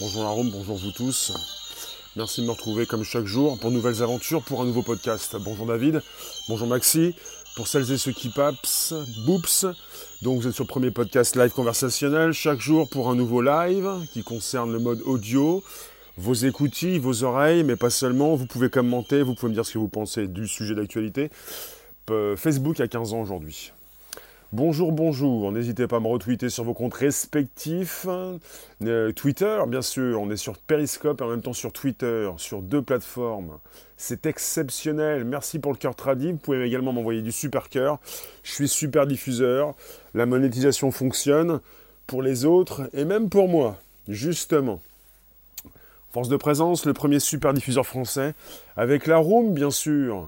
Bonjour Arôme, bonjour vous tous. Merci de me retrouver comme chaque jour pour nouvelles aventures, pour un nouveau podcast. Bonjour David, bonjour Maxi. Pour celles et ceux qui paps, boops. Donc vous êtes sur le premier podcast live conversationnel chaque jour pour un nouveau live qui concerne le mode audio, vos écoutilles, vos oreilles, mais pas seulement. Vous pouvez commenter, vous pouvez me dire ce que vous pensez du sujet d'actualité. Facebook a 15 ans aujourd'hui. Bonjour, bonjour. N'hésitez pas à me retweeter sur vos comptes respectifs. Euh, Twitter, bien sûr. On est sur Periscope et en même temps sur Twitter, sur deux plateformes. C'est exceptionnel. Merci pour le cœur tradit. Vous pouvez également m'envoyer du super cœur. Je suis super diffuseur. La monétisation fonctionne pour les autres et même pour moi, justement. Force de présence, le premier super diffuseur français, avec la Room, bien sûr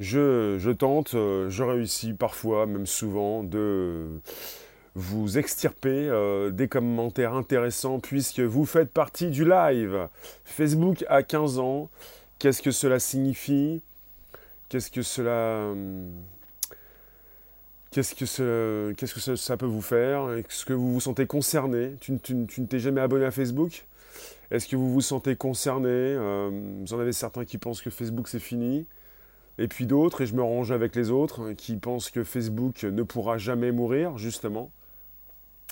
je, tente, euh, je réussis parfois, même souvent, de vous extirper euh, des commentaires intéressants puisque vous faites partie du live. Facebook a 15 ans. Qu'est-ce que cela signifie? Qu'est-ce que cela... Hum, qu'est-ce que, qu'est-ce que ça, peut vous faire? Est-ce que vous vous sentez concerné? Tu, ne t'es jamais abonné à Facebook? Est-ce que vous vous sentez concerné? Euh, Vous en avez certains qui pensent que Facebook c'est fini et puis d'autres, et je me range avec les autres, qui pensent que Facebook ne pourra jamais mourir, justement.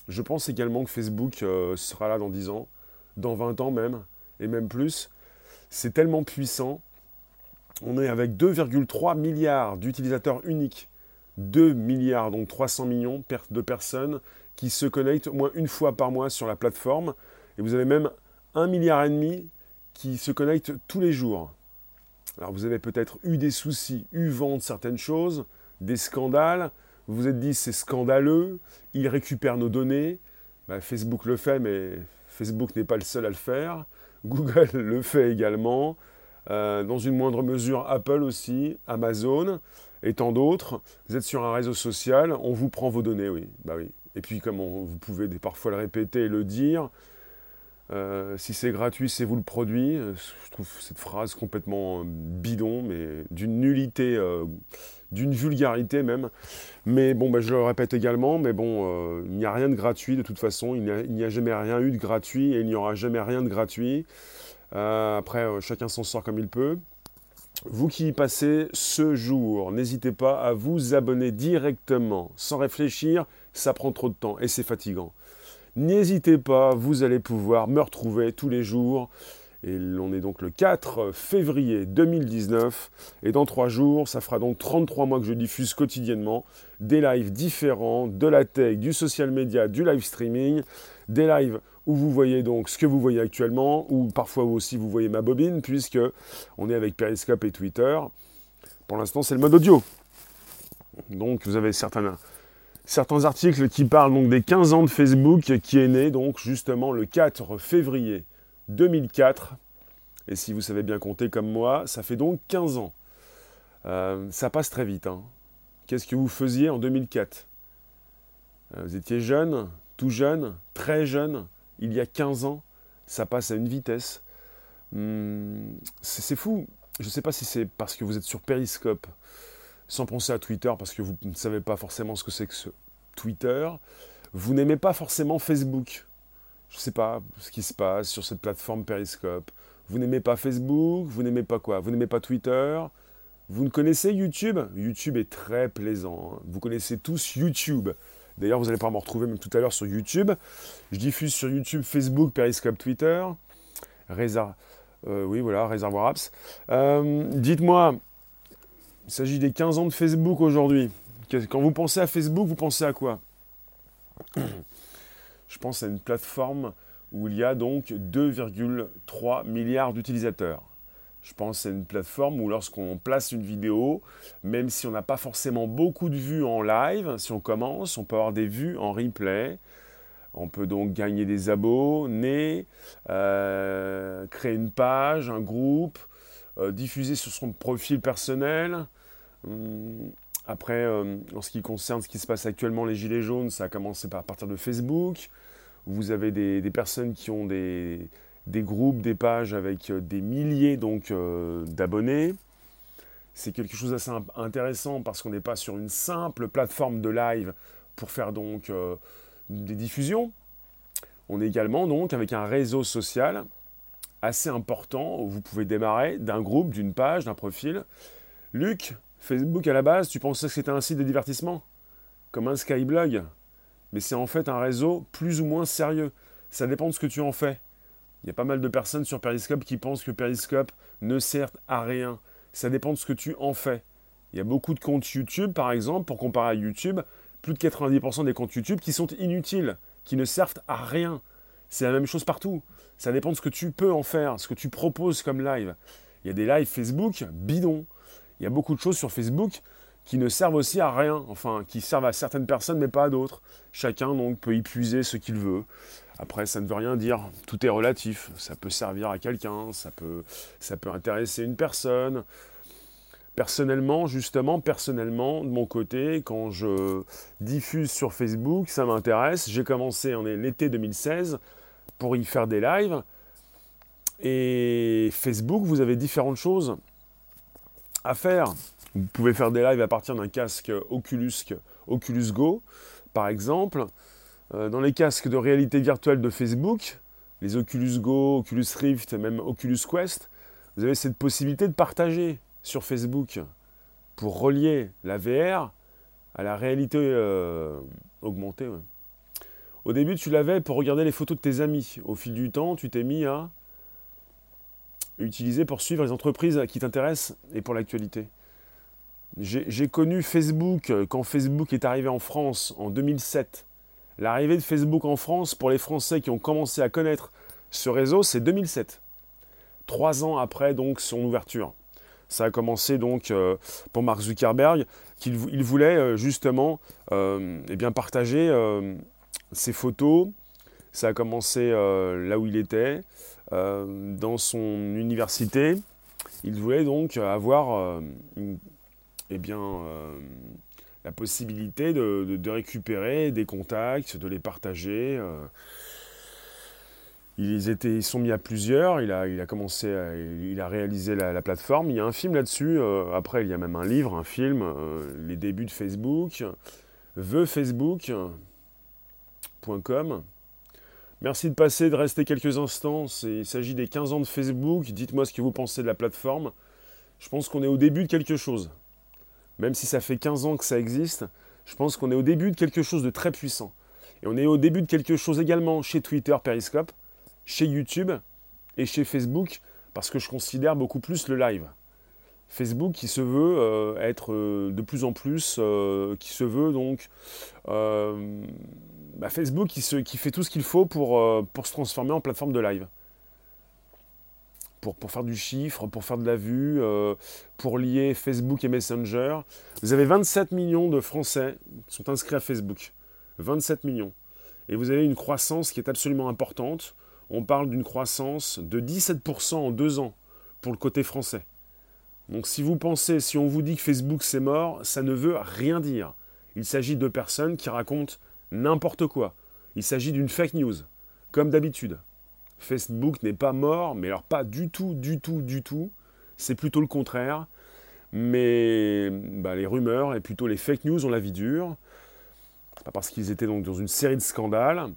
Je pense également que Facebook euh, sera là dans 10 ans, dans 20 ans même, et même plus. C'est tellement puissant. On est avec 2,3 milliards d'utilisateurs uniques. 2 milliards, donc 300 millions de personnes qui se connectent au moins une fois par mois sur la plateforme. Et vous avez même 1 milliard et demi qui se connectent tous les jours. Alors vous avez peut-être eu des soucis, eu vent certaines choses, des scandales, vous vous êtes dit c'est scandaleux, il récupère nos données, bah, Facebook le fait, mais Facebook n'est pas le seul à le faire, Google le fait également, euh, dans une moindre mesure Apple aussi, Amazon et tant d'autres. Vous êtes sur un réseau social, on vous prend vos données, oui, bah oui. Et puis comme vous pouvez parfois le répéter et le dire, euh, si c'est gratuit, c'est vous le produit. Euh, je trouve cette phrase complètement euh, bidon, mais d'une nullité, d'une vulgarité même. Mais bon, bah, je le répète également, mais bon, il n'y a rien de gratuit de toute façon. Il n'y a, jamais rien eu de gratuit et il n'y aura jamais rien de gratuit. après, chacun s'en sort comme il peut. Vous qui y passez ce jour, n'hésitez pas à vous abonner directement, sans réfléchir, ça prend trop de temps et c'est fatigant. N'hésitez pas, vous allez pouvoir me retrouver tous les jours. Et on est donc le 4 février 2019. Et dans trois jours, ça fera donc 33 mois que je diffuse quotidiennement des lives différents, de la tech, du social media, du live streaming, des lives où vous voyez donc ce que vous voyez actuellement, ou parfois aussi vous voyez ma bobine, puisque on est avec Periscope et Twitter. Pour l'instant, c'est le mode audio. Donc vous avez certains certains articles qui parlent donc des 15 ans de Facebook qui est né donc justement le 4 février 2004. Et si vous savez bien compter comme moi, ça fait donc 15 ans. Euh, ça passe très vite. Hein. Qu'est-ce que vous faisiez en 2004 euh, Vous étiez jeune, tout jeune, très jeune, il y a 15 ans. Ça passe à une vitesse. Hmm, c'est fou. Je ne sais pas si c'est parce que vous êtes sur Periscope sans penser à Twitter, parce que vous ne savez pas forcément ce que c'est que ce Twitter. Vous n'aimez pas forcément Facebook. Je ne sais pas ce qui se passe sur cette plateforme Periscope. Vous n'aimez pas Facebook, vous n'aimez pas quoi? Vous n'aimez pas Twitter? Vous ne connaissez YouTube? YouTube est très plaisant. Hein. Vous connaissez tous YouTube. D'ailleurs, vous allez pas me retrouver même tout à l'heure sur YouTube. Je diffuse sur YouTube, Facebook, Periscope, Twitter. Euh, oui, voilà, Réservoir Apps. Euh, dites-moi, il s'agit des 15 ans de Facebook aujourd'hui. Quand vous pensez à Facebook, vous pensez à quoi? Je pense à une plateforme où il y a donc 2,3 milliards d'utilisateurs. Je pense à une plateforme où lorsqu'on place une vidéo, même si on n'a pas forcément beaucoup de vues en live, si on commence, on peut avoir des vues en replay. On peut donc gagner des abonnés, euh, créer une page, un groupe, euh, diffuser sur son profil personnel, après, euh, en ce qui concerne ce qui se passe actuellement, les Gilets jaunes, ça a commencé par, partir de Facebook. Vous avez des, personnes qui ont des, groupes, des pages avec euh, des milliers donc euh, d'abonnés. C'est quelque chose d'assez intéressant parce qu'on n'est pas sur une simple plateforme de live pour faire donc des diffusions. On est également donc avec un réseau social assez important où vous pouvez démarrer d'un groupe, d'une page, d'un profil. Luc, Facebook à la base, tu pensais que c'était un site de divertissement Comme un Skyblog Mais c'est en fait un réseau plus ou moins sérieux. Ça dépend de ce que tu en fais. Il y a pas mal de personnes sur Periscope qui pensent que Periscope ne sert à rien. Ça dépend de ce que tu en fais. Il y a beaucoup de comptes YouTube, par exemple, pour comparer à YouTube, plus de 90% des comptes YouTube qui sont inutiles, qui ne servent à rien. C'est la même chose partout. Ça dépend de ce que tu peux en faire, ce que tu proposes comme live. Il y a des lives Facebook bidons. Il y a beaucoup de choses sur Facebook qui ne servent aussi à rien, enfin, qui servent à certaines personnes mais pas à d'autres. Chacun donc peut y puiser ce qu'il veut. Après, ça ne veut rien dire, tout est relatif. Ça peut servir à quelqu'un, ça peut, ça peut intéresser une personne. Personnellement, justement, personnellement, de mon côté, quand je diffuse sur Facebook, ça m'intéresse. J'ai commencé en l'été 2016 pour y faire des lives. Et Facebook, vous avez différentes choses à faire. Vous pouvez faire des lives à partir d'un casque Oculus, Oculus Go, par exemple. Euh, dans les casques de réalité virtuelle de Facebook, les Oculus Go, Oculus Rift, même Oculus Quest, vous avez cette possibilité de partager sur Facebook pour relier la VR à la réalité euh, augmentée. Au début, tu l'avais pour regarder les photos de tes amis. Au fil du temps, tu t'es mis à utiliser pour suivre les entreprises qui t'intéressent et pour l'actualité. J'ai connu Facebook quand Facebook est arrivé en France en 2007 L'arrivée de Facebook en France, pour les Français qui ont commencé à connaître ce réseau, c'est 2007. Trois ans après donc son ouverture. Ça a commencé donc euh, pour Mark Zuckerberg, qu'il il voulait euh, justement euh, eh bien partager ses photos. Ça a commencé là où il était, dans son université. Il voulait donc avoir eh bien, la possibilité de, récupérer des contacts, de les partager. Euh. Ils, étaient, ils sont mis à plusieurs, il a, il a commencé, il a réalisé la, plateforme. Il y a un film là-dessus, euh, après il y a même un livre, un film, euh, les débuts de Facebook, theufacebook.com. Merci de passer, de rester quelques instants. Il s'agit des 15 ans de Facebook. Dites-moi ce que vous pensez de la plateforme. Je pense qu'on est au début de quelque chose même si ça fait 15 ans que ça existe, je pense qu'on est au début de quelque chose de très puissant. Et on est au début de quelque chose également chez Twitter, Periscope, chez YouTube et chez Facebook, parce que je considère beaucoup plus le live. Facebook qui se veut euh, être euh, de plus en plus, euh, qui se veut donc bah, Facebook qui, fait tout ce qu'il faut pour, pour se transformer en plateforme de live pour, faire du chiffre, pour faire de la vue, pour lier Facebook et Messenger. Vous avez 27 millions de Français qui sont inscrits à Facebook. 27 millions. Et vous avez une croissance qui est absolument importante. On parle d'une croissance de 17% en deux ans pour le côté français. Donc si vous pensez, si on vous dit que Facebook c'est mort, ça ne veut rien dire. Il s'agit de personnes qui racontent n'importe quoi. Il s'agit d'une fake news, comme d'habitude. Facebook n'est pas mort, mais alors pas du tout, du tout, du tout. C'est plutôt le contraire. Mais bah, les rumeurs et plutôt les fake news ont la vie dure. Pas parce qu'ils étaient donc dans une série de scandales.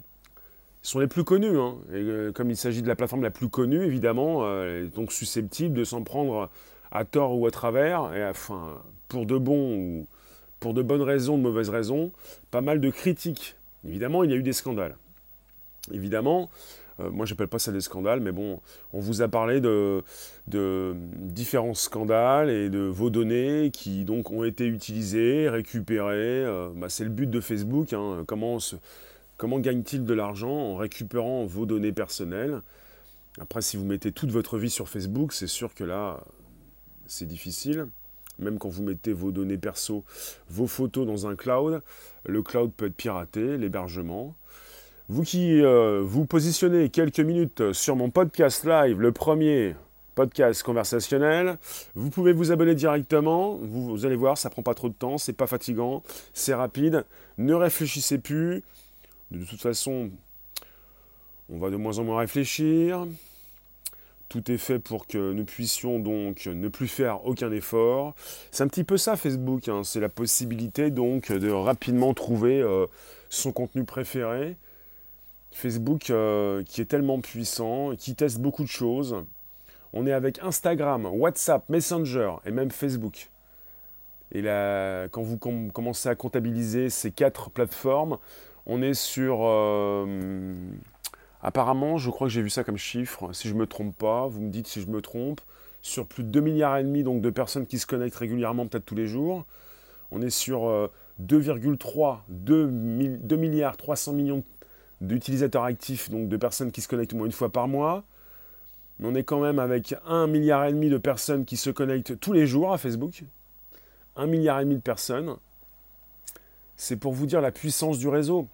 Ils sont les plus connus. Hein. Et euh, comme il s'agit de la plateforme la plus connue, évidemment, euh, donc susceptible de s'en prendre à tort ou à travers, et enfin, pour de bons ou pour de bonnes raisons, de mauvaises raisons, pas mal de critiques. Évidemment, il y a eu des scandales. Évidemment, euh, moi, j'appelle pas ça des scandales, mais bon, on vous a parlé de, différents scandales et de vos données qui donc ont été utilisées, récupérées. Euh, bah, c'est le but de Facebook. Hein. Comment, comment gagne-t-il de l'argent en récupérant vos données personnelles? Après, si vous mettez toute votre vie sur Facebook, c'est sûr que là, c'est difficile. Même quand vous mettez vos données perso, vos photos dans un cloud, le cloud peut être piraté, l'hébergement. Vous qui euh, vous positionnez quelques minutes sur mon podcast live, le premier podcast conversationnel, vous pouvez vous abonner directement. Vous, allez voir, ça prend pas trop de temps, c'est pas fatigant, c'est rapide. Ne réfléchissez plus. De toute façon, on va de moins en moins réfléchir. Tout est fait pour que nous puissions donc ne plus faire aucun effort. C'est un petit peu ça Facebook, hein. c'est la possibilité donc de rapidement trouver euh, son contenu préféré Facebook euh, qui est tellement puissant, qui teste beaucoup de choses. On est avec Instagram, WhatsApp, Messenger et même Facebook. Et là, quand vous commencez à comptabiliser ces quatre plateformes, on est sur... Euh, apparemment, je crois que j'ai vu ça comme chiffre, si je ne me trompe pas, vous me dites si je me trompe, sur plus de 2 milliards et demi donc, de personnes qui se connectent régulièrement, peut-être tous les jours. On est sur 2,3, euh, 2, milliards 300 millions d'utilisateurs actifs, donc de personnes qui se connectent au moins une fois par mois. On est quand même avec 1 milliard et demi de personnes qui se connectent tous les jours à Facebook. 1 milliard et demi de personnes. C'est pour vous dire la puissance du réseau.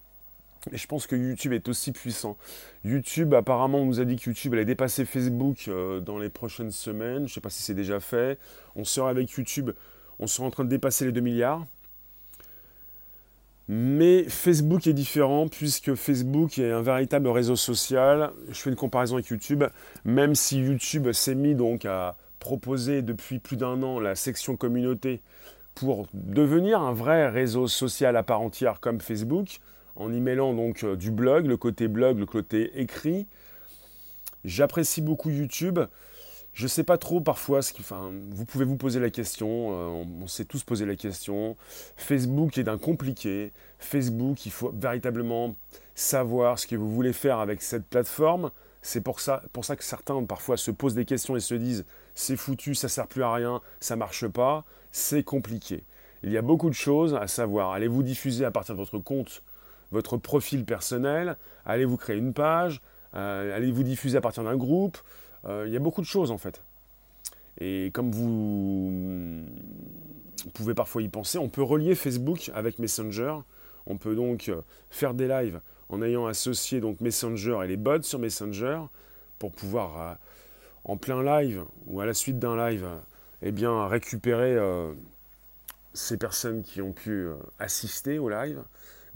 Et je pense que YouTube est aussi puissant. YouTube, apparemment, on nous a dit que YouTube allait dépasser Facebook euh, dans les prochaines semaines. Je ne sais pas si c'est déjà fait. On sera avec YouTube, on sera en train de dépasser les 2 milliards. Mais Facebook est différent puisque Facebook est un véritable réseau social. Je fais une comparaison avec YouTube. Même si YouTube s'est mis donc à proposer depuis plus d'un an la section communauté pour devenir un vrai réseau social à part entière comme Facebook, en y mêlant donc euh, du blog, le côté blog, le côté écrit. J'apprécie beaucoup YouTube. Je ne sais pas trop parfois ce qui. Enfin, vous pouvez vous poser la question, euh, on, s'est tous posé la question. Facebook est d'un compliqué. Facebook, il faut véritablement savoir ce que vous voulez faire avec cette plateforme. C'est pour ça, que certains parfois se posent des questions et se disent c'est foutu, ça sert plus à rien, ça marche pas. C'est compliqué. Il y a beaucoup de choses à savoir. Allez-vous diffuser à partir de votre compte, votre profil personnel Allez-vous créer une page euh, Allez-vous diffuser à partir d'un groupe euh, il y a beaucoup de choses en fait. Et comme vous pouvez parfois y penser, on peut relier Facebook avec Messenger. On peut donc euh, faire des lives en ayant associé donc Messenger et les bots sur Messenger pour pouvoir en plein live ou à la suite d'un live eh bien récupérer ces personnes qui ont pu assister au live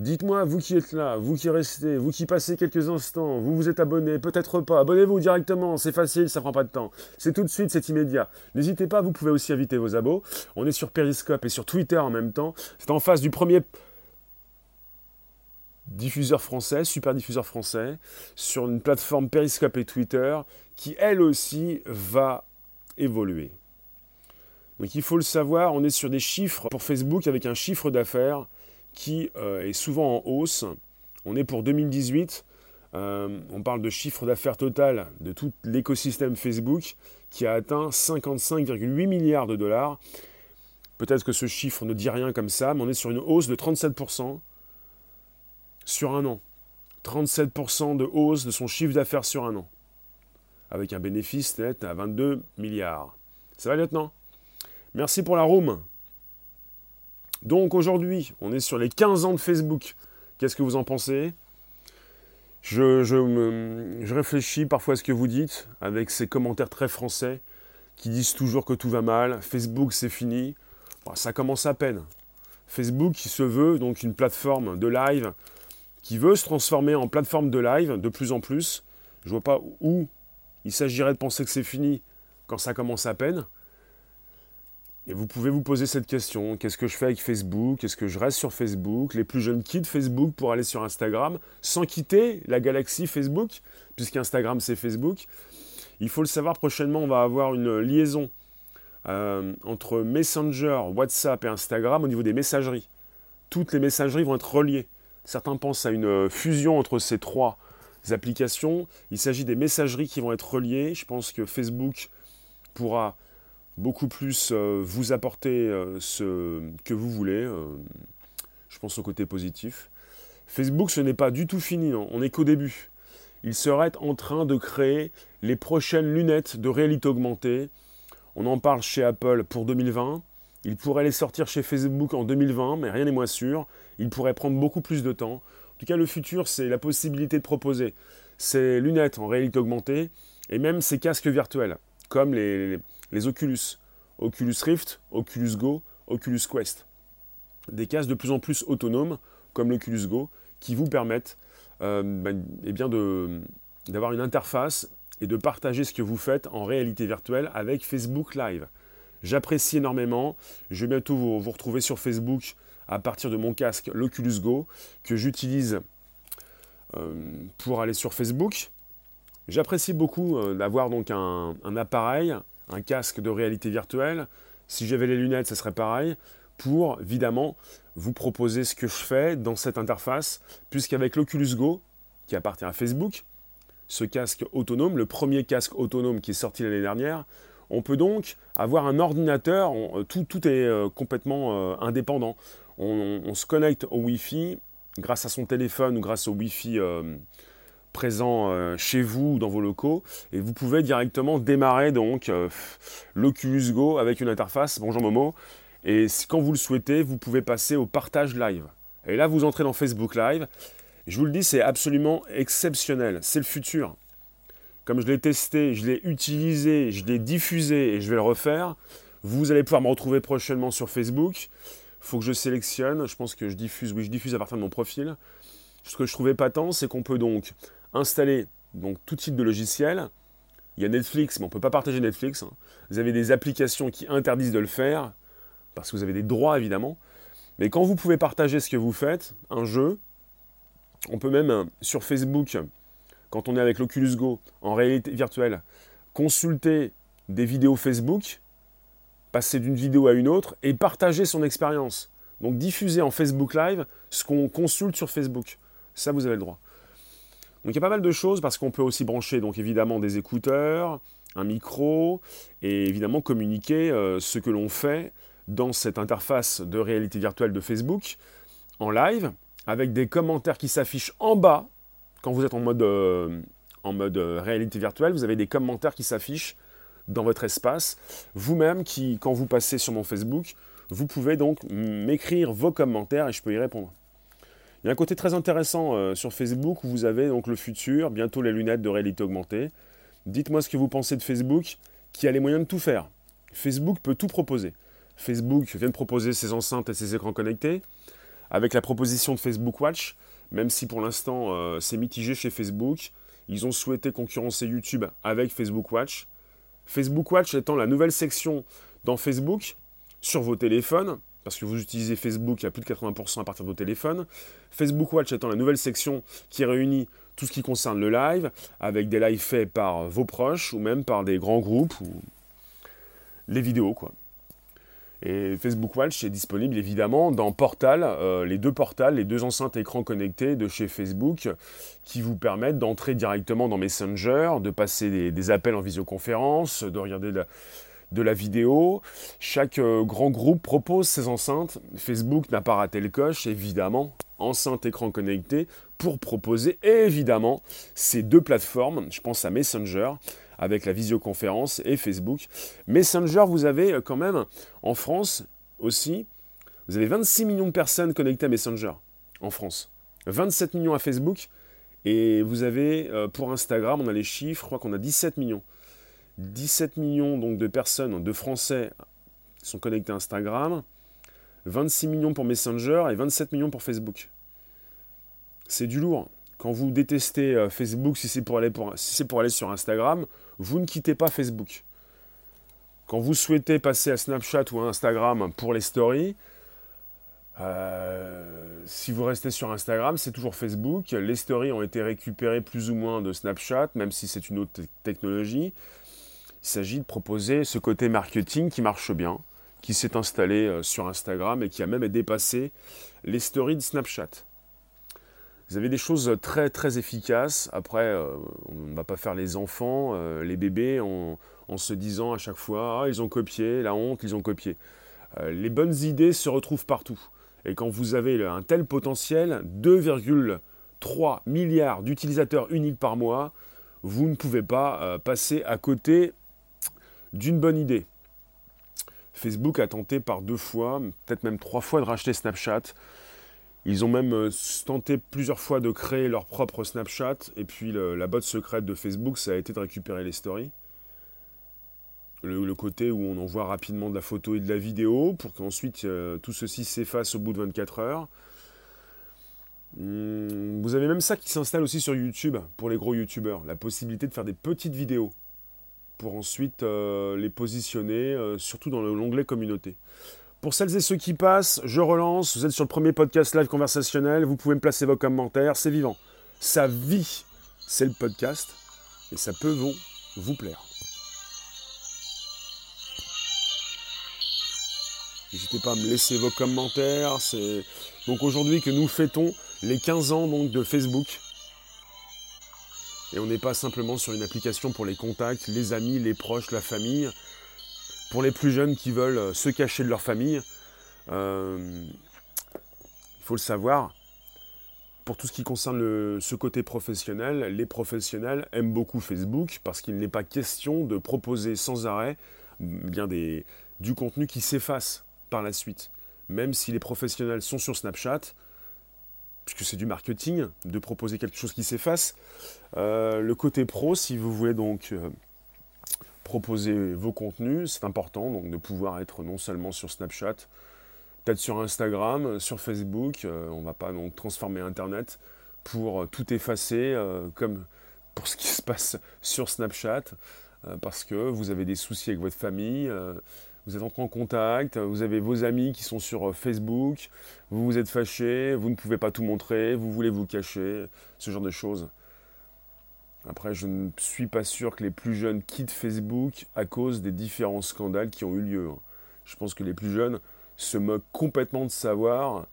Dites-moi, vous qui êtes là, vous qui restez, vous qui passez quelques instants, vous vous êtes abonné, peut-être pas, abonnez-vous directement, c'est facile, ça prend pas de temps. C'est tout de suite, c'est immédiat. N'hésitez pas, vous pouvez aussi inviter vos abos. On est sur Periscope et sur Twitter en même temps. C'est en face du premier diffuseur français, super diffuseur français, sur une plateforme Periscope et Twitter qui elle aussi va évoluer. Donc il faut le savoir, on est sur des chiffres pour Facebook avec un chiffre d'affaires qui euh, est souvent en hausse. On est pour 2018, euh, on parle de chiffre d'affaires total de tout l'écosystème Facebook qui a atteint 55,8 milliards de dollars. Peut-être que ce chiffre ne dit rien comme ça, mais on est sur une hausse de 37% sur un an. 37% de hausse de son chiffre d'affaires sur un an. Avec un bénéfice net à 22 milliards. Ça va, lieutenant? Merci pour la room. Donc aujourd'hui, on est sur les 15 ans de Facebook. Qu'est-ce que vous en pensez? Je, réfléchis parfois à ce que vous dites, avec ces commentaires très français qui disent toujours que tout va mal. Facebook, c'est fini. ça commence à peine. Facebook qui se veut donc une plateforme de live, qui veut se transformer en plateforme de live de plus en plus. Je vois pas où il s'agirait de penser que c'est fini quand ça commence à peine. Vous pouvez vous poser cette question, qu'est-ce que je fais avec Facebook? Est-ce que je reste sur Facebook? Les plus jeunes quittent Facebook pour aller sur Instagram sans quitter la galaxie Facebook, puisqu'Instagram c'est Facebook. Il faut le savoir, prochainement on va avoir une liaison euh, entre Messenger, WhatsApp et Instagram au niveau des messageries. Toutes les messageries vont être reliées. Certains pensent à une fusion entre ces trois applications. Il s'agit des messageries qui vont être reliées. Je pense que Facebook pourra beaucoup plus euh, vous apporter euh, ce que vous voulez. Euh, je pense au côté positif. Facebook, ce n'est pas du tout fini, non. on n'est qu'au début. Il serait en train de créer les prochaines lunettes de réalité augmentée. On en parle chez Apple pour 2020. Il pourrait les sortir chez Facebook en 2020, mais rien n'est moins sûr. Il pourrait prendre beaucoup plus de temps. En tout cas, le futur, c'est la possibilité de proposer ces lunettes en réalité augmentée et même ces casques virtuels, comme les Oculus, Oculus Rift, Oculus Go, Oculus Quest. Des casques de plus en plus autonomes, comme l'Oculus Go, qui vous permettent euh, ben, eh d'avoir une interface et de partager ce que vous faites en réalité virtuelle avec Facebook Live. J'apprécie énormément. Je vais bientôt vous, vous, retrouver sur Facebook à partir de mon casque, l'Oculus Go, que j'utilise pour aller sur Facebook. J'apprécie beaucoup d'avoir donc un, appareil, un casque de réalité virtuelle. Si j'avais les lunettes, ce serait pareil. Pour évidemment vous proposer ce que je fais dans cette interface, puisqu'avec l'Oculus Go, qui appartient à Facebook, ce casque autonome, le premier casque autonome qui est sorti l'année dernière, on peut donc avoir un ordinateur, euh, tout, est euh, complètement euh, indépendant. On, se connecte au Wi-Fi grâce à son téléphone ou grâce au Wi-Fi présent chez vous ou dans vos locaux, et vous pouvez directement démarrer donc l'Oculus Go avec une interface. Bonjour Momo. Et quand vous le souhaitez, vous pouvez passer au partage live. Et là, vous entrez dans Facebook Live. Je vous le dis, c'est absolument exceptionnel. C'est le futur. Comme je l'ai testé, je l'ai utilisé, je l'ai diffusé et je vais le refaire, vous allez pouvoir me retrouver prochainement sur Facebook. Faut que je sélectionne. Je pense que je diffuse. Oui, je diffuse à partir de mon profil. Ce que je trouvais tant, c'est qu'on peut donc installer donc, tout type de logiciel. Il y a Netflix, mais on ne peut pas partager Netflix. Hein. Vous avez des applications qui interdisent de le faire parce que vous avez des droits évidemment. Mais quand vous pouvez partager ce que vous faites, un jeu, on peut même euh, sur Facebook, quand on est avec l'Oculus Go en réalité virtuelle, consulter des vidéos Facebook, passer d'une vidéo à une autre et partager son expérience. Donc diffuser en Facebook Live ce qu'on consulte sur Facebook. Ça, vous avez le droit. Donc il y a pas mal de choses parce qu'on peut aussi brancher donc évidemment des écouteurs, un micro et évidemment communiquer euh, ce que l'on fait dans cette interface de réalité virtuelle de Facebook en live avec des commentaires qui s'affichent en bas. Quand vous êtes en mode, euh, euh, réalité virtuelle, vous avez des commentaires qui s'affichent dans votre espace. Vous-même, qui, quand vous passez sur mon Facebook, vous pouvez donc m'écrire vos commentaires et je peux y répondre. Il y a un côté très intéressant euh, sur Facebook où vous avez donc le futur, bientôt les lunettes de réalité augmentée. Dites-moi ce que vous pensez de Facebook qui a les moyens de tout faire. Facebook peut tout proposer. Facebook vient de proposer ses enceintes et ses écrans connectés, avec la proposition de Facebook Watch, même si pour l'instant euh, c'est mitigé chez Facebook. Ils ont souhaité concurrencer YouTube avec Facebook Watch. Facebook Watch étant la nouvelle section dans Facebook sur vos téléphones, parce que vous utilisez Facebook à plus de 80% à partir de vos téléphones. Facebook Watch étant la nouvelle section qui réunit tout ce qui concerne le live, avec des lives faits par vos proches ou même par des grands groupes ou les vidéos quoi. Et Facebook Watch est disponible évidemment dans Portal, euh, les deux portals, les deux enceintes écrans connectés de chez Facebook qui vous permettent d'entrer directement dans Messenger, de passer des, appels en visioconférence, de regarder de la, vidéo. Chaque euh, grand groupe propose ces enceintes. Facebook n'a pas raté le coche, évidemment, enceinte écran connecté, pour proposer évidemment ces deux plateformes. Je pense à Messenger avec la visioconférence et Facebook. Messenger, vous avez euh, quand même en France aussi, vous avez 26 millions de personnes connectées à Messenger en France, 27 millions à Facebook, et vous avez euh, pour Instagram, on a les chiffres, je crois qu'on a 17 millions. 17 millions donc de personnes, de Français sont connectés à Instagram, 26 millions pour Messenger et 27 millions pour Facebook. C'est du lourd. Quand vous détestez euh, Facebook, si c'est pour, aller si pour aller sur Instagram, vous ne quittez pas Facebook. Quand vous souhaitez passer à Snapchat ou à Instagram pour les stories, euh, si vous restez sur Instagram, c'est toujours Facebook. Les stories ont été récupérées plus ou moins de Snapchat, même si c'est une autre technologie. Il s'agit de proposer ce côté marketing qui marche bien, qui s'est installé euh, sur Instagram et qui a même dépassé les stories de Snapchat. Vous avez des choses très très efficaces. Après, euh, on ne va pas faire les enfants, euh, les bébés, en, se disant à chaque fois, ah, ils ont copié, la honte, ils ont copié. Les bonnes idées se retrouvent partout. Et quand vous avez un tel potentiel, 2,3 milliards d'utilisateurs uniques par mois, vous ne pouvez pas passer à côté d'une bonne idée. Facebook a tenté par deux fois, peut-être même trois fois de racheter Snapchat. Ils ont même euh, tenté plusieurs fois de créer leur propre Snapchat, et puis la botte secrète de Facebook, ça a été de récupérer les stories. Le, côté où on envoie rapidement de la photo et de la vidéo, pour qu'ensuite euh, tout ceci s'efface au bout de 24 heures. Hmm, vous avez même ça qui s'installe aussi sur YouTube, pour les gros YouTubeurs, la possibilité de faire des petites vidéos, pour ensuite euh, les positionner, surtout dans l'onglet communauté. Pour celles et ceux qui passent, je relance. Vous êtes sur le premier podcast live conversationnel. Vous pouvez me placer vos commentaires. C'est vivant. sa vie, c'est le podcast, et ça peut vous, vous plaire. N'hésitez pas à me laisser vos commentaires. C'est donc aujourd'hui que nous fêtons les 15 ans donc de Facebook. Et on n'est pas simplement sur une application pour les contacts, les amis, les proches, la famille. Pour les plus jeunes qui veulent euh, se cacher de leur famille, euh, il faut le savoir. Pour tout ce qui concerne ce côté professionnel, les professionnels aiment beaucoup Facebook parce qu'il n'est pas question de proposer sans arrêt bien des, du contenu qui s'efface par la suite. Même si les professionnels sont sur Snapchat, puisque c'est du marketing, de proposer quelque chose qui s'efface. Euh, le côté pro, si vous voulez donc euh, proposer vos contenus, c'est important donc de pouvoir être non seulement sur Snapchat, peut-être sur Instagram, sur Facebook. Euh, on ne va pas donc transformer Internet pour tout effacer, comme pour ce qui se passe sur Snapchat, parce que vous avez des soucis avec votre famille vous êtes entré en contact, vous avez vos amis qui sont sur euh, Facebook, vous vous êtes fâché, vous ne pouvez pas tout montrer, vous voulez vous cacher, ce genre de choses. Après, je ne suis pas sûr que les plus jeunes quittent Facebook à cause des différents scandales qui ont eu lieu. Je pense que les plus jeunes se moquent complètement de savoir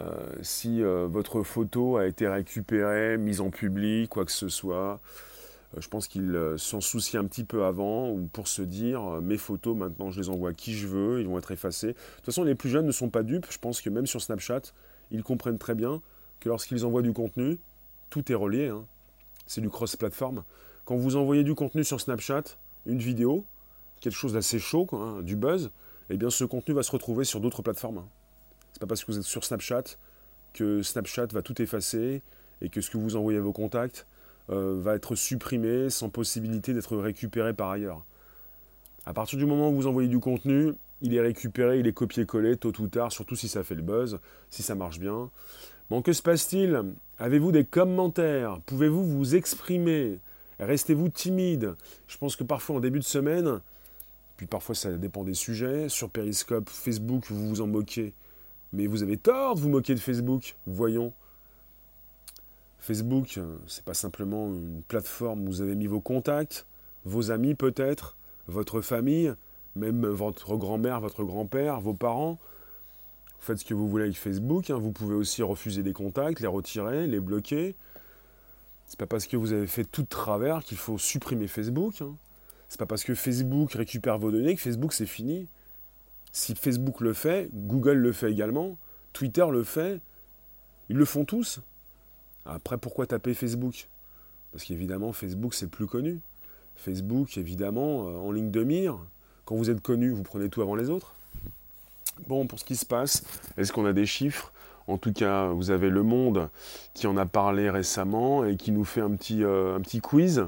euh, si euh, votre photo a été récupérée, mise en public, quoi que ce soit. Euh, je pense qu'ils euh, s'en soucient un petit peu avant ou pour se dire euh, mes photos maintenant je les envoie à qui je veux, ils vont être effacés. De toute façon les plus jeunes ne sont pas dupes, je pense que même sur Snapchat, ils comprennent très bien que lorsqu'ils envoient du contenu, tout est relié, hein. c'est du cross-platform. Quand vous envoyez du contenu sur Snapchat, une vidéo, quelque chose d'assez chaud, hein, du buzz, eh bien ce contenu va se retrouver sur d'autres plateformes. Hein. C'est pas parce que vous êtes sur Snapchat que Snapchat va tout effacer et que ce que vous envoyez à vos contacts va être supprimé sans possibilité d'être récupéré par ailleurs. À partir du moment où vous envoyez du contenu, il est récupéré, il est copié-collé tôt ou tard, surtout si ça fait le buzz, si ça marche bien. Bon, que se passe-t-il? Avez-vous des commentaires? Pouvez-vous vous exprimer? Restez-vous timide? Je pense que parfois en début de semaine, puis parfois ça dépend des sujets, sur Periscope, Facebook, vous vous en moquez. Mais vous avez tort de vous moquer de Facebook, voyons. Facebook, euh, c'est pas simplement une plateforme où vous avez mis vos contacts, vos amis peut-être, votre famille, même votre grand-mère, votre grand-père, vos parents. Faites ce que vous voulez avec Facebook. Hein. Vous pouvez aussi refuser des contacts, les retirer, les bloquer. C'est pas parce que vous avez fait tout de travers qu'il faut supprimer Facebook. Hein. C'est pas parce que Facebook récupère vos données que Facebook c'est fini. Si Facebook le fait, Google le fait également, Twitter le fait, ils le font tous. Après, pourquoi taper Facebook? Parce qu'évidemment, Facebook, c'est plus connu. Facebook, évidemment, euh, en ligne de mire. Quand vous êtes connu, vous prenez tout avant les autres. Bon, pour ce qui se passe, est-ce qu'on a des chiffres? En tout cas, vous avez Le Monde qui en a parlé récemment et qui nous fait un petit, euh, un petit quiz.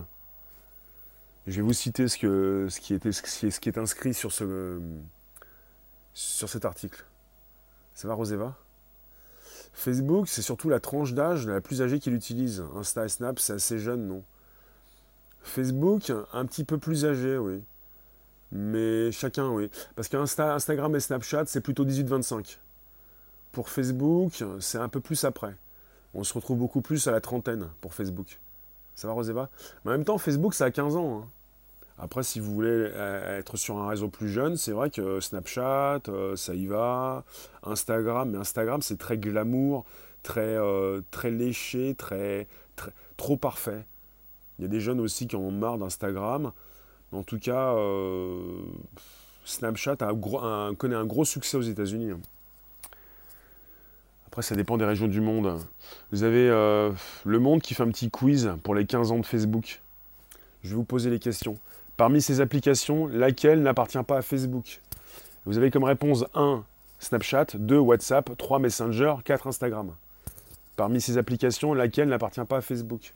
Je vais vous citer ce, que, ce, qui, était, ce, qui, est, inscrit sur, ce, sur cet article. Ça va, Roseva? Facebook, c'est surtout la tranche d'âge la plus âgée qui l'utilise. Insta et Snap, c'est assez jeune, non? Facebook, un petit peu plus âgé, oui. Mais chacun, oui. Parce qu'Instagram et Snapchat, c'est plutôt 18-25. Pour Facebook, c'est un peu plus après. On se retrouve beaucoup plus à la trentaine pour Facebook. Ça va, Roseva en même temps, Facebook, ça a 15 ans. Hein. Après, si vous voulez euh, être sur un réseau plus jeune, c'est vrai que Snapchat, euh, ça y va. Instagram, mais Instagram, c'est très glamour, très, euh, très léché, très, trop parfait. Il y a des jeunes aussi qui en ont marre d'Instagram. En tout cas, Snapchat a connaît un gros succès aux États-Unis. Après, ça dépend des régions du monde. Vous avez Le Monde qui fait un petit quiz pour les 15 ans de Facebook. Je vais vous poser les questions. Parmi ces applications, laquelle n'appartient pas à Facebook? Vous avez comme réponse 1 Snapchat, 2 WhatsApp, 3 Messenger, 4 Instagram. Parmi ces applications, laquelle n'appartient pas à Facebook?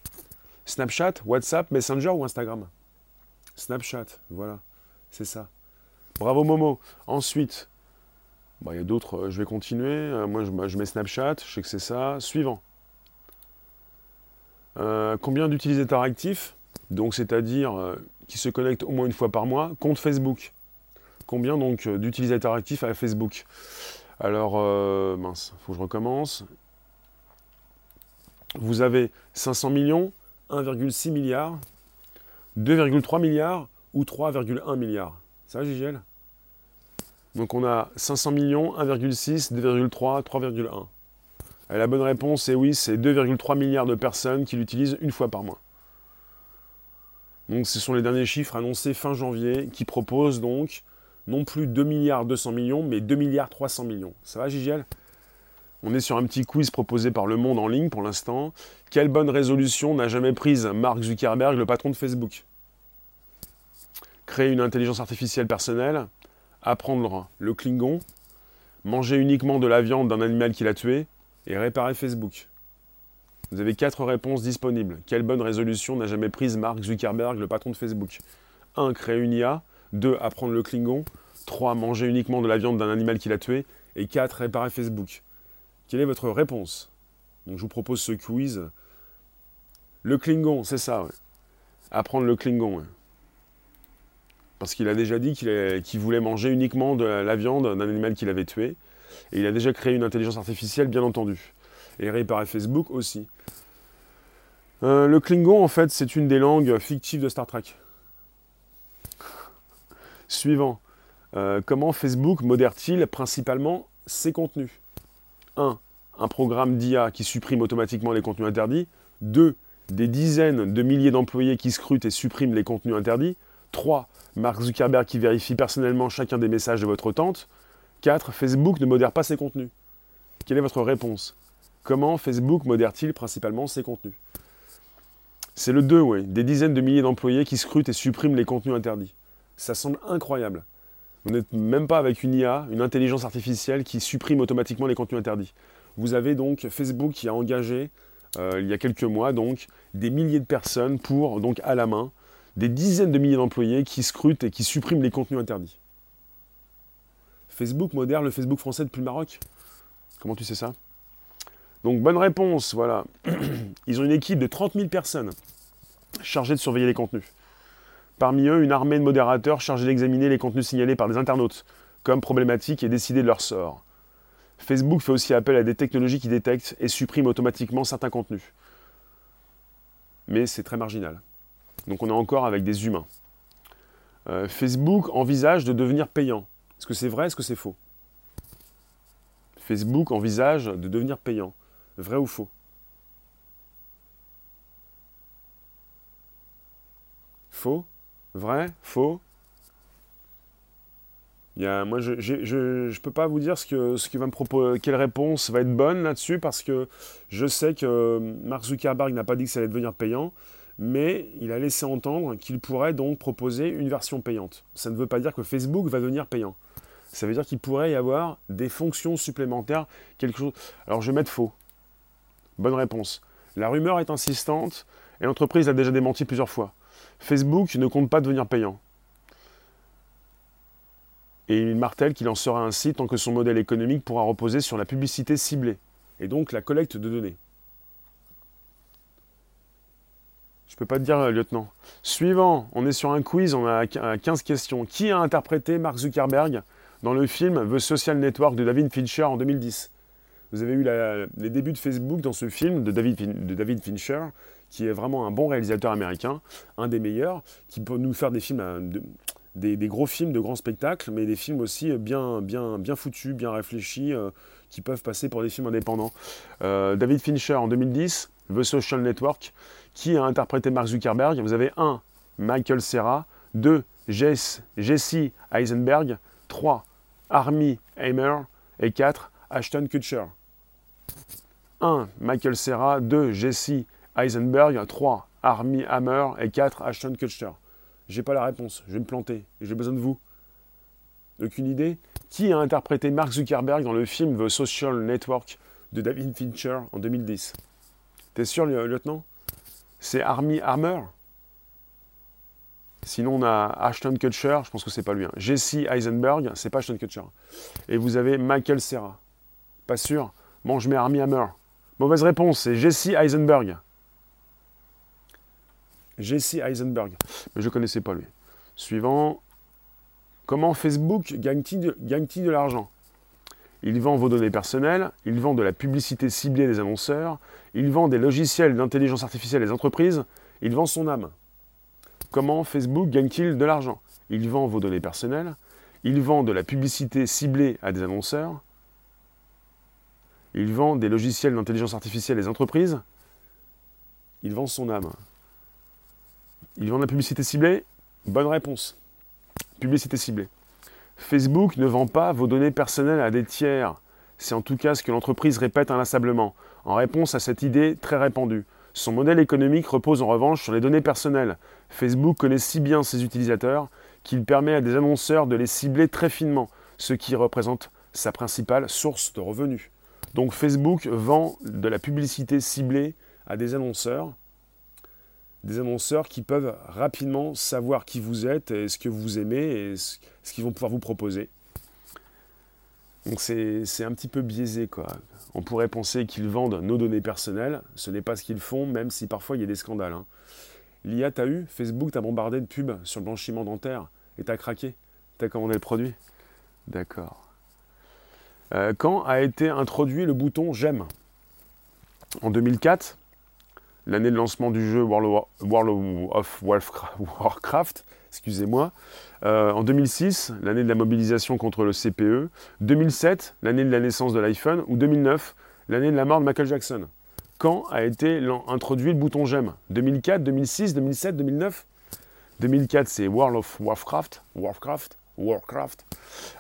Snapchat, WhatsApp, Messenger ou Instagram? Snapchat, voilà, c'est ça. Bravo Momo. Ensuite, bah, il y a d'autres, euh, je vais continuer. Euh, moi, je, mets Snapchat, je sais que c'est ça. Suivant. Euh, combien d'utilisateurs actifs? Donc, c'est-à-dire qui se connectent au moins une fois par mois, compte Facebook. Combien donc euh, d'utilisateurs actifs à Facebook? Alors, euh, mince, il faut que je recommence. vous avez 500 millions, 1,6 milliard, 2,3 milliards ou 3,1 milliards. Ça Gigel Donc on a 500 millions, 1,6, 2,3, 3,1. Et la bonne réponse est oui, c'est 2,3 milliards de personnes qui l'utilisent une fois par mois. Donc ce sont les derniers chiffres annoncés fin janvier qui proposent donc non plus 2 milliards 200 millions, mais 2 milliards 300 millions. Ça va, Gigel On est sur un petit quiz proposé par Le Monde en ligne pour l'instant. Quelle bonne résolution n'a jamais prise Mark Zuckerberg, le patron de Facebook? Créer une intelligence artificielle personnelle, apprendre le Klingon, manger uniquement de la viande d'un animal qu'il a tué et réparer Facebook. Vous avez quatre réponses disponibles. Quelle bonne résolution n'a jamais prise Mark Zuckerberg, le patron de Facebook? 1. Créer une IA. 2. Apprendre le Klingon. 3. Manger uniquement de la viande d'un animal qu'il a tué. Et 4. Réparer Facebook. Quelle est votre réponse? Donc je vous propose ce quiz. Le Klingon, c'est ça. Apprendre le Klingon. Parce qu'il a déjà dit qu'il voulait manger uniquement de la viande d'un animal qu'il avait tué. Et il a déjà créé une intelligence artificielle, bien entendu et réparer Facebook aussi. Euh, le Klingon, en fait, c'est une des langues fictives de Star Trek. Suivant. Euh, comment Facebook modère-t-il principalement ses contenus? 1. Un programme d'IA qui supprime automatiquement les contenus interdits. 2. Des dizaines de milliers d'employés qui scrutent et suppriment les contenus interdits. 3. Mark Zuckerberg qui vérifie personnellement chacun des messages de votre tante. 4. Facebook ne modère pas ses contenus. Quelle est votre réponse? Comment Facebook modère-t-il principalement ses contenus? C'est le 2, oui. Des dizaines de milliers d'employés qui scrutent et suppriment les contenus interdits. Ça semble incroyable. Vous n'êtes même pas avec une IA, une intelligence artificielle qui supprime automatiquement les contenus interdits. Vous avez donc Facebook qui a engagé, euh, il y a quelques mois, donc, des milliers de personnes pour, donc à la main, des dizaines de milliers d'employés qui scrutent et qui suppriment les contenus interdits. Facebook modère le Facebook français depuis le Maroc? Comment tu sais ça? Donc bonne réponse, voilà. Ils ont une équipe de 30 000 personnes chargées de surveiller les contenus. Parmi eux, une armée de modérateurs chargés d'examiner les contenus signalés par des internautes comme problématiques et décider de leur sort. Facebook fait aussi appel à des technologies qui détectent et suppriment automatiquement certains contenus. Mais c'est très marginal. Donc on est encore avec des humains. Euh, Facebook envisage de devenir payant. Est-ce que c'est vrai Est-ce que c'est faux? Facebook envisage de devenir payant. Vrai ou faux? Faux? Vrai? Faux? Il moi, je ne peux pas vous dire ce que, va me proposer, quelle réponse va être bonne là-dessus, parce que je sais que Mark Zuckerberg n'a pas dit que ça allait devenir payant, mais il a laissé entendre qu'il pourrait donc proposer une version payante. Ça ne veut pas dire que Facebook va devenir payant. Ça veut dire qu'il pourrait y avoir des fonctions supplémentaires. Alors je vais mettre faux. Bonne réponse. La rumeur est insistante et l'entreprise a déjà démenti plusieurs fois. Facebook ne compte pas devenir payant. Et il martèle qu'il en sera ainsi tant que son modèle économique pourra reposer sur la publicité ciblée, et donc la collecte de données. Je ne peux pas te dire, lieutenant. Suivant, on est sur un quiz, on a 15 questions. Qui a interprété Mark Zuckerberg dans le film The Social Network de David Fincher en 2010 vous avez eu les débuts de Facebook dans ce film de David, de David Fincher, qui est vraiment un bon réalisateur américain, un des meilleurs, qui peut nous faire des films, euh, des, gros films de grands spectacles, mais des films aussi bien, bien, bien foutus, bien réfléchis, euh, qui peuvent passer pour des films indépendants. Euh, David Fincher en 2010, The Social Network, qui a interprété Mark Zuckerberg. Vous avez un, Michael Serra, 2. Jesse, Jesse Eisenberg, 3. Army Hammer et 4. Ashton Kutcher. 1. Michael Serra, 2. Jesse Eisenberg, 3. Army Hammer et 4. Ashton Kutcher. J'ai pas la réponse, je vais me planter j'ai besoin de vous. Aucune idée Qui a interprété Mark Zuckerberg dans le film The Social Network de David Fincher en 2010 T'es sûr, lieutenant? C'est Army Hammer? Sinon, on a Ashton Kutcher, je pense que c'est pas lui. Hein. Jesse Eisenberg, c'est pas Ashton Kutcher. Et vous avez Michael Serra. Pas sûr? Bon, je mets Army Hammer. Mauvaise réponse, c'est Jesse Eisenberg. Jesse Eisenberg. Mais je ne connaissais pas lui. Suivant. Comment Facebook gagne-t-il de, l'argent? Il vend vos données personnelles, il vend de la publicité ciblée des annonceurs, il vend des logiciels d'intelligence artificielle des entreprises, il vend son âme. Comment Facebook gagne-t-il de l'argent? Il vend vos données personnelles, il vend de la publicité ciblée à des annonceurs, il vend des logiciels d'intelligence artificielle des entreprises, il vend son âme. Il vend la publicité ciblée Bonne réponse. Publicité ciblée. Facebook ne vend pas vos données personnelles à des tiers. C'est en tout cas ce que l'entreprise répète inlassablement, en réponse à cette idée très répandue. Son modèle économique repose en revanche sur les données personnelles. Facebook connaît si bien ses utilisateurs qu'il permet à des annonceurs de les cibler très finement, ce qui représente sa principale source de revenus. Donc Facebook vend de la publicité ciblée à des annonceurs, des annonceurs qui peuvent rapidement savoir qui vous êtes et ce que vous aimez et ce qu'ils vont pouvoir vous proposer. Donc c'est un petit peu biaisé quoi. On pourrait penser qu'ils vendent nos données personnelles, ce n'est pas ce qu'ils font, même si parfois il y a des scandales. Hein. L'IA t'a eu, Facebook t'a bombardé de pubs sur le blanchiment dentaire et t'as craqué, t'as commandé le produit? D'accord. Euh, quand a été introduit le bouton j'aime En 2004, l'année de lancement du jeu World of Warcraft, excusez-moi. Euh, en 2006, l'année de la mobilisation contre le CPE. 2007, l'année de la naissance de l'iPhone. Ou 2009, l'année de la mort de Michael Jackson. Quand a été introduit le bouton j'aime 2004, 2006, 2007, 2009 2004, c'est World of Warcraft. Warcraft. Warcraft.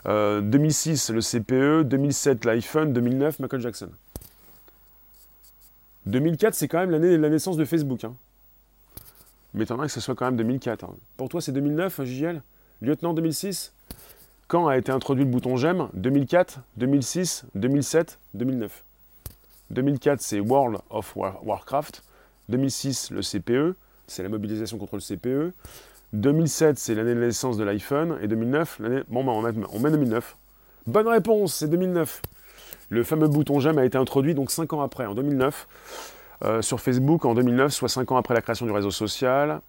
2006, euh, le CPE. 2007, l'iPhone. 2009, Michael Jackson. 2004, c'est quand même l'année de la naissance de Facebook. Hein. M'étonnerait que ce soit quand même 2004. Hein. Pour toi, c'est 2009, JGL Lieutenant 2006 Quand a été introduit le bouton j'aime 2004, 2006, 2007, 2009. 2004, c'est World of Warcraft. 2006, le CPE. C'est la mobilisation contre le CPE. 2007, c'est l'année de naissance de l'iPhone. Et 2009, l'année. Bon, bah, on, met 2009. Bonne réponse, c'est 2009. Le fameux bouton j'aime a été introduit donc 5 ans après, en 2009, euh, sur Facebook, en 2009, soit 5 ans après la création du réseau social.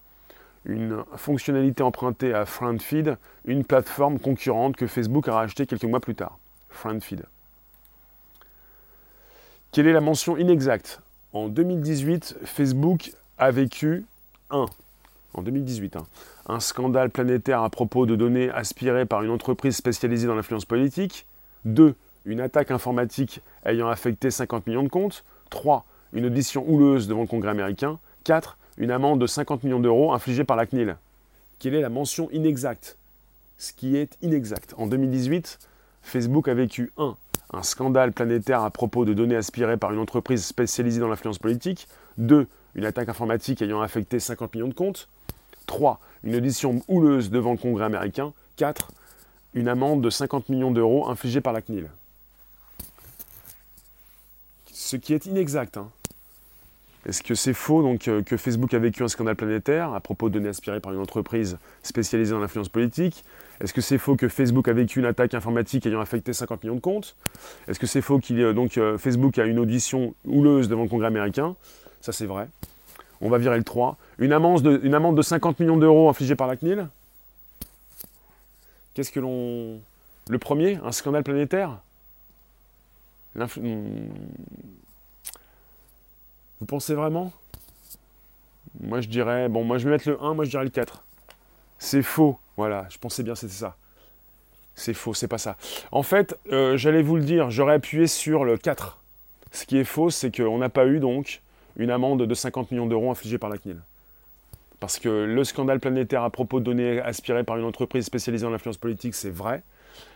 Une fonctionnalité empruntée à FriendFeed, une plateforme concurrente que Facebook a rachetée quelques mois plus tard. FriendFeed. Quelle est la mention inexacte? En 2018, Facebook a vécu un, en 2018, hein, un scandale planétaire à propos de données aspirées par une entreprise spécialisée dans l'influence politique. 2 une attaque informatique ayant affecté 50 millions de comptes. 3. Une audition houleuse devant le Congrès américain. 4. Une amende de 50 millions d'euros infligée par la CNIL. Quelle est la mention inexacte? Ce qui est inexact. En 2018, Facebook a vécu 1. Un scandale planétaire à propos de données aspirées par une entreprise spécialisée dans l'influence politique. 2. Une attaque informatique ayant affecté 50 millions de comptes. 3. Une audition houleuse devant le Congrès américain. 4. Une amende de 50 millions d'euros infligée par la CNIL ce qui est inexact. Hein. Est-ce que c'est faux donc, euh, que Facebook a vécu un scandale planétaire à propos de données aspirées par une entreprise spécialisée dans l'influence politique? Est-ce que c'est faux que Facebook a vécu une attaque informatique ayant affecté 50 millions de comptes? Est-ce que c'est faux que euh, donc euh, Facebook a une audition houleuse devant le Congrès américain? Ça c'est vrai. On va virer le 3. Une amende de, une amende de 50 millions d'euros infligée par la CNIL Qu'est-ce que l'on... Le premier, un scandale planétaire? Hmm. Vous pensez vraiment? Moi je dirais, bon moi je vais mettre le 1, moi je dirais le 4. C'est faux, voilà, je pensais bien c'était ça. C'est faux, c'est pas ça. En fait, euh, j'allais vous le dire, j'aurais appuyé sur le 4. Ce qui est faux, c'est qu'on n'a pas eu donc une amende de 50 millions d'euros infligée par la CNIL. Parce que le scandale planétaire à propos de données aspirées par une entreprise spécialisée en influence politique, c'est vrai.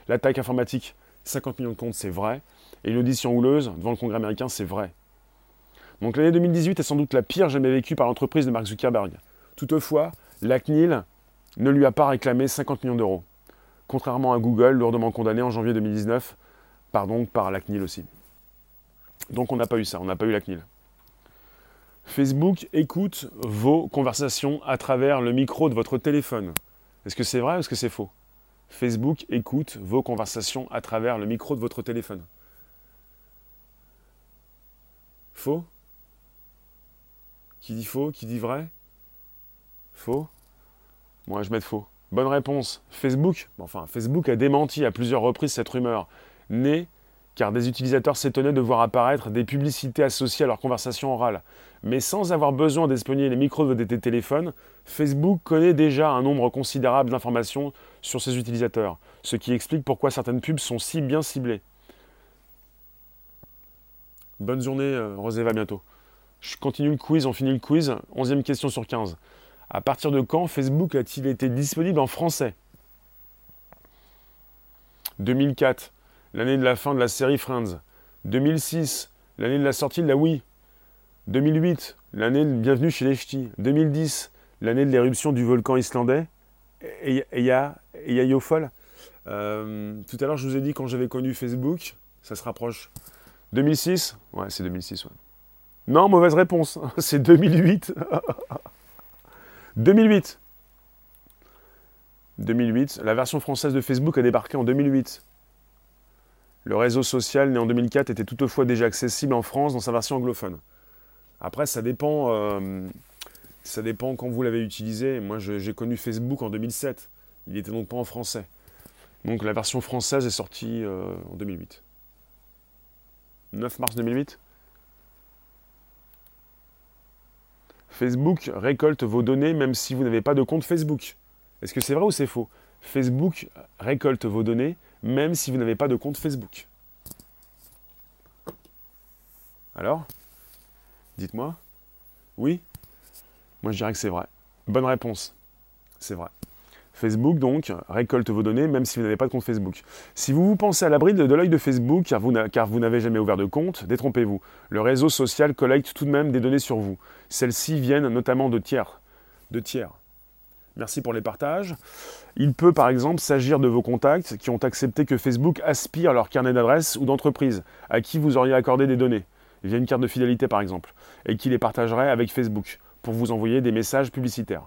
L'attaque informatique, 50 millions de comptes, c'est vrai. Et l'audition houleuse devant le Congrès américain, c'est vrai. Donc l'année 2018 est sans doute la pire jamais vécue par l'entreprise de Mark Zuckerberg. Toutefois, la CNIL ne lui a pas réclamé 50 millions d'euros, contrairement à Google, lourdement condamné en janvier 2019, pardon, par la CNIL aussi. Donc on n'a pas eu ça, on n'a pas eu la CNIL. Facebook écoute vos conversations à travers le micro de votre téléphone. Est-ce que c'est vrai ou est-ce que c'est faux? Facebook écoute vos conversations à travers le micro de votre téléphone. Faux? Qui dit faux? Qui dit vrai? Faux? Moi, je mets faux. Bonne réponse. Facebook, enfin, Facebook a démenti à plusieurs reprises cette rumeur, née car des utilisateurs s'étonnaient de voir apparaître des publicités associées à leur conversation orale. Mais sans avoir besoin d'espionner les micros de des téléphones, Facebook connaît déjà un nombre considérable d'informations sur ses utilisateurs, ce qui explique pourquoi certaines pubs sont si bien ciblées. Bonne journée, euh, Roséva, bientôt. Je continue le quiz, on finit le quiz. Onzième question sur 15. À partir de quand Facebook a-t-il été disponible en français? 2004, l'année de la fin de la série Friends. 2006, l'année de la sortie de la Wii. 2008, l'année de Bienvenue chez les Ch'tis. 2010, l'année de l'éruption du volcan islandais. Et il y a. Euh, tout à l'heure, je vous ai dit quand j'avais connu Facebook, ça se rapproche. 2006 Ouais, c'est 2006. Ouais. Non, mauvaise réponse. C'est 2008. 2008. 2008. La version française de Facebook a débarqué en 2008. Le réseau social né en 2004 était toutefois déjà accessible en France dans sa version anglophone. Après, ça dépend, euh, ça dépend quand vous l'avez utilisé. Moi, j'ai connu Facebook en 2007. Il n'était donc pas en français. Donc la version française est sortie euh, en 2008. 9 mars 2008 Facebook récolte vos données même si vous n'avez pas de compte Facebook. Est-ce que c'est vrai ou c'est faux? Facebook récolte vos données même si vous n'avez pas de compte Facebook. Alors? Dites-moi. Oui Moi je dirais que c'est vrai. Bonne réponse. C'est vrai. Facebook, donc, récolte vos données même si vous n'avez pas de compte Facebook. Si vous vous pensez à l'abri de, l'œil de Facebook car vous, n'avez jamais ouvert de compte, détrompez-vous. Le réseau social collecte tout de même des données sur vous. Celles-ci viennent notamment de tiers. De tiers. Merci pour les partages. Il peut par exemple s'agir de vos contacts qui ont accepté que Facebook aspire leur carnet d'adresses ou d'entreprise, à qui vous auriez accordé des données, via une carte de fidélité par exemple, et qui les partagerait avec Facebook pour vous envoyer des messages publicitaires.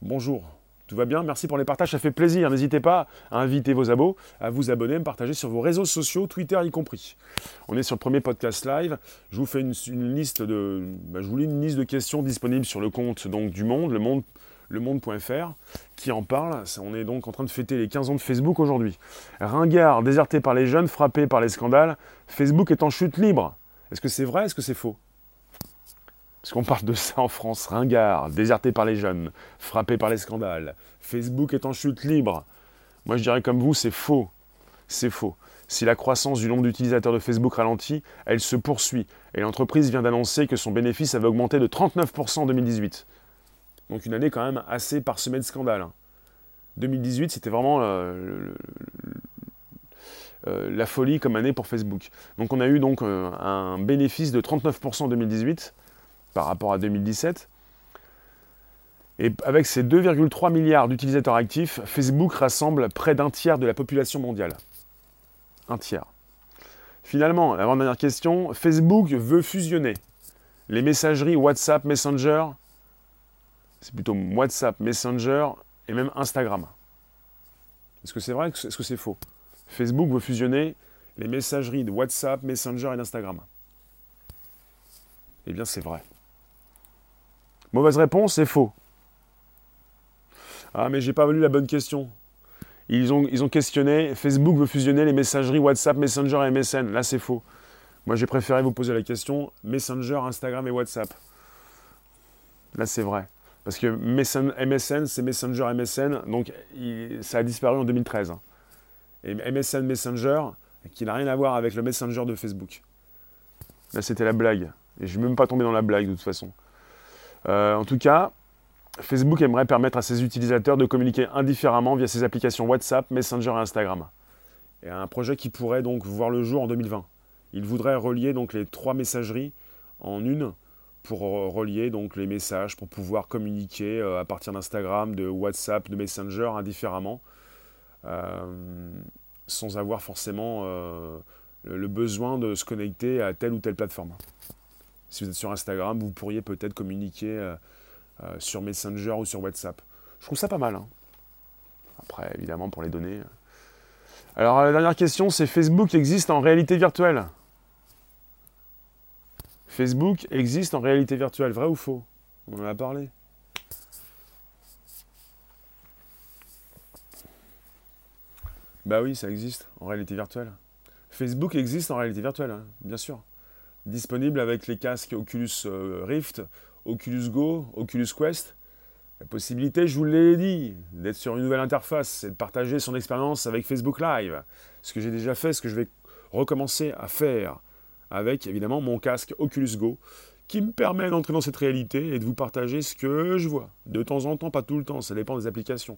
Bonjour, tout va bien? Merci pour les partages, ça fait plaisir. N'hésitez pas à inviter vos abos, à vous abonner, à me partager sur vos réseaux sociaux, Twitter y compris. On est sur le premier podcast live. Je vous fais une, liste de, bah, je vous lis une liste de questions disponibles sur le compte donc du Monde, le Monde, le Monde.fr, qui en parle. On est donc en train de fêter les 15 ans de Facebook aujourd'hui. Ringard, déserté par les jeunes, frappé par les scandales. Facebook est en chute libre. Est-ce que c'est vrai Est-ce que c'est faux? Parce qu'on parle de ça en France, ringard, déserté par les jeunes, frappé par les scandales. Facebook est en chute libre. Moi je dirais comme vous, c'est faux. C'est faux. Si la croissance du nombre d'utilisateurs de Facebook ralentit, elle se poursuit. Et l'entreprise vient d'annoncer que son bénéfice avait augmenté de 39% en 2018. Donc une année quand même assez parsemée de scandales. 2018, c'était vraiment euh, euh, la folie comme année pour Facebook. Donc on a eu donc euh, un bénéfice de 39% en 2018 par rapport à 2017. Et avec ses 2,3 milliards d'utilisateurs actifs, Facebook rassemble près d'un tiers de la population mondiale. Un tiers. Finalement, avant-dernière question, Facebook veut fusionner les messageries WhatsApp, Messenger, c'est plutôt WhatsApp, Messenger et même Instagram. Est-ce que c'est vrai Est-ce que c'est faux? Facebook veut fusionner les messageries de WhatsApp, Messenger et d'Instagram. Eh bien, c'est vrai. Mauvaise réponse, c'est faux. Ah, mais j'ai pas lu la bonne question. Ils ont, ils ont questionné, Facebook veut fusionner les messageries WhatsApp, Messenger et MSN. Là, c'est faux. Moi, j'ai préféré vous poser la question Messenger, Instagram et WhatsApp. Là, c'est vrai. Parce que MSN, c'est Messenger MSN, donc ça a disparu en 2013. Et MSN Messenger, qui n'a rien à voir avec le Messenger de Facebook. Là, c'était la blague. Et je ne vais même pas tomber dans la blague, de toute façon. Euh, en tout cas, Facebook aimerait permettre à ses utilisateurs de communiquer indifféremment via ses applications WhatsApp, Messenger et Instagram. Et un projet qui pourrait donc voir le jour en 2020. Il voudrait relier donc les trois messageries en une pour relier donc les messages, pour pouvoir communiquer euh, à partir d'Instagram, de WhatsApp, de Messenger indifféremment, euh, sans avoir forcément le besoin de se connecter à telle ou telle plateforme. Si vous êtes sur Instagram, vous pourriez peut-être communiquer euh, euh, sur Messenger ou sur WhatsApp. Je trouve ça pas mal. Hein. Après, évidemment, pour les données. Euh. Alors, la dernière question, c'est Facebook existe en réalité virtuelle? Facebook existe en réalité virtuelle, vrai ou faux? On en a parlé. Bah oui, ça existe en réalité virtuelle. Facebook existe en réalité virtuelle, hein, bien sûr. Disponible avec les casques Oculus euh, Rift, Oculus Go, Oculus Quest. La possibilité, je vous l'ai dit, d'être sur une nouvelle interface et de partager son expérience avec Facebook Live. Ce que j'ai déjà fait, ce que je vais recommencer à faire avec évidemment mon casque Oculus Go qui me permet d'entrer dans cette réalité et de vous partager ce que je vois. De temps en temps, pas tout le temps, ça dépend des applications.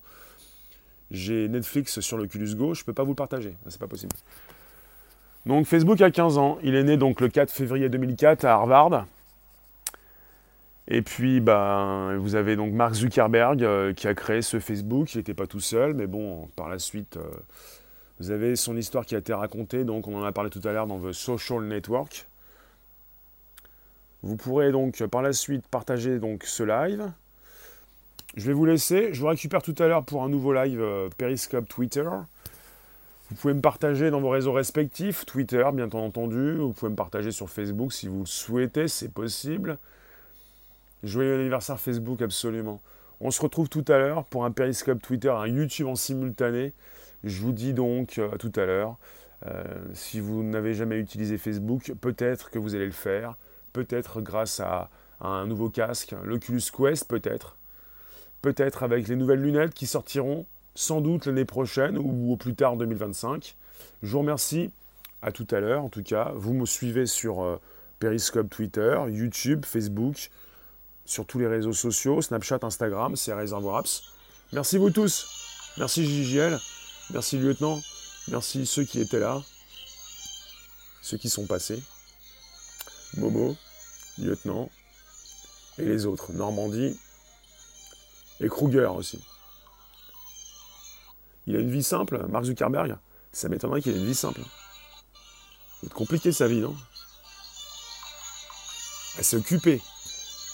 J'ai Netflix sur l'Oculus Go, je ne peux pas vous le partager, c'est pas possible. Donc Facebook a 15 ans, il est né donc le 4 février 2004 à Harvard. Et puis bah, vous avez donc Mark Zuckerberg euh, qui a créé ce Facebook, il n'était pas tout seul, mais bon, par la suite, euh, vous avez son histoire qui a été racontée, donc on en a parlé tout à l'heure dans The Social Network. Vous pourrez donc par la suite partager donc ce live. Je vais vous laisser. Je vous récupère tout à l'heure pour un nouveau live euh, Periscope Twitter. Vous pouvez me partager dans vos réseaux respectifs, Twitter bien entendu. Vous pouvez me partager sur Facebook si vous le souhaitez, c'est possible. Joyeux anniversaire Facebook absolument. On se retrouve tout à l'heure pour un Periscope Twitter, un YouTube en simultané. Je vous dis donc euh, à tout à l'heure. Euh, si vous n'avez jamais utilisé Facebook, peut-être que vous allez le faire peut-être grâce à, un nouveau casque, l'Oculus Quest peut-être, peut-être avec les nouvelles lunettes qui sortiront sans doute l'année prochaine ou au plus tard en 2025. Je vous remercie, à tout à l'heure en tout cas. Vous me suivez sur euh, Periscope Twitter, YouTube, Facebook, sur tous les réseaux sociaux, Snapchat, Instagram, c'est Réservoir Apps. Merci vous tous. Merci JJL. Merci lieutenant. Merci ceux qui étaient là. Ceux qui sont passés. Momo, lieutenant, et les autres, Normandie, et Kruger aussi. Il a une vie simple, Mark Zuckerberg. Ça m'étonnerait qu'il ait une vie simple. C'est compliqué sa vie, non? S'est occupée.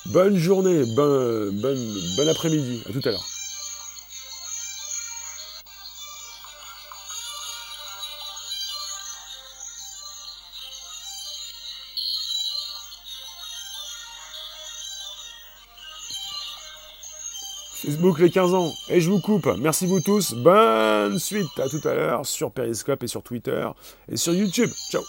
Bonne journée, bon, bon après-midi. À tout à l'heure. Facebook les 15 ans. Et je vous coupe. Merci vous tous. Bonne suite. À tout à l'heure sur Periscope et sur Twitter et sur YouTube. Ciao.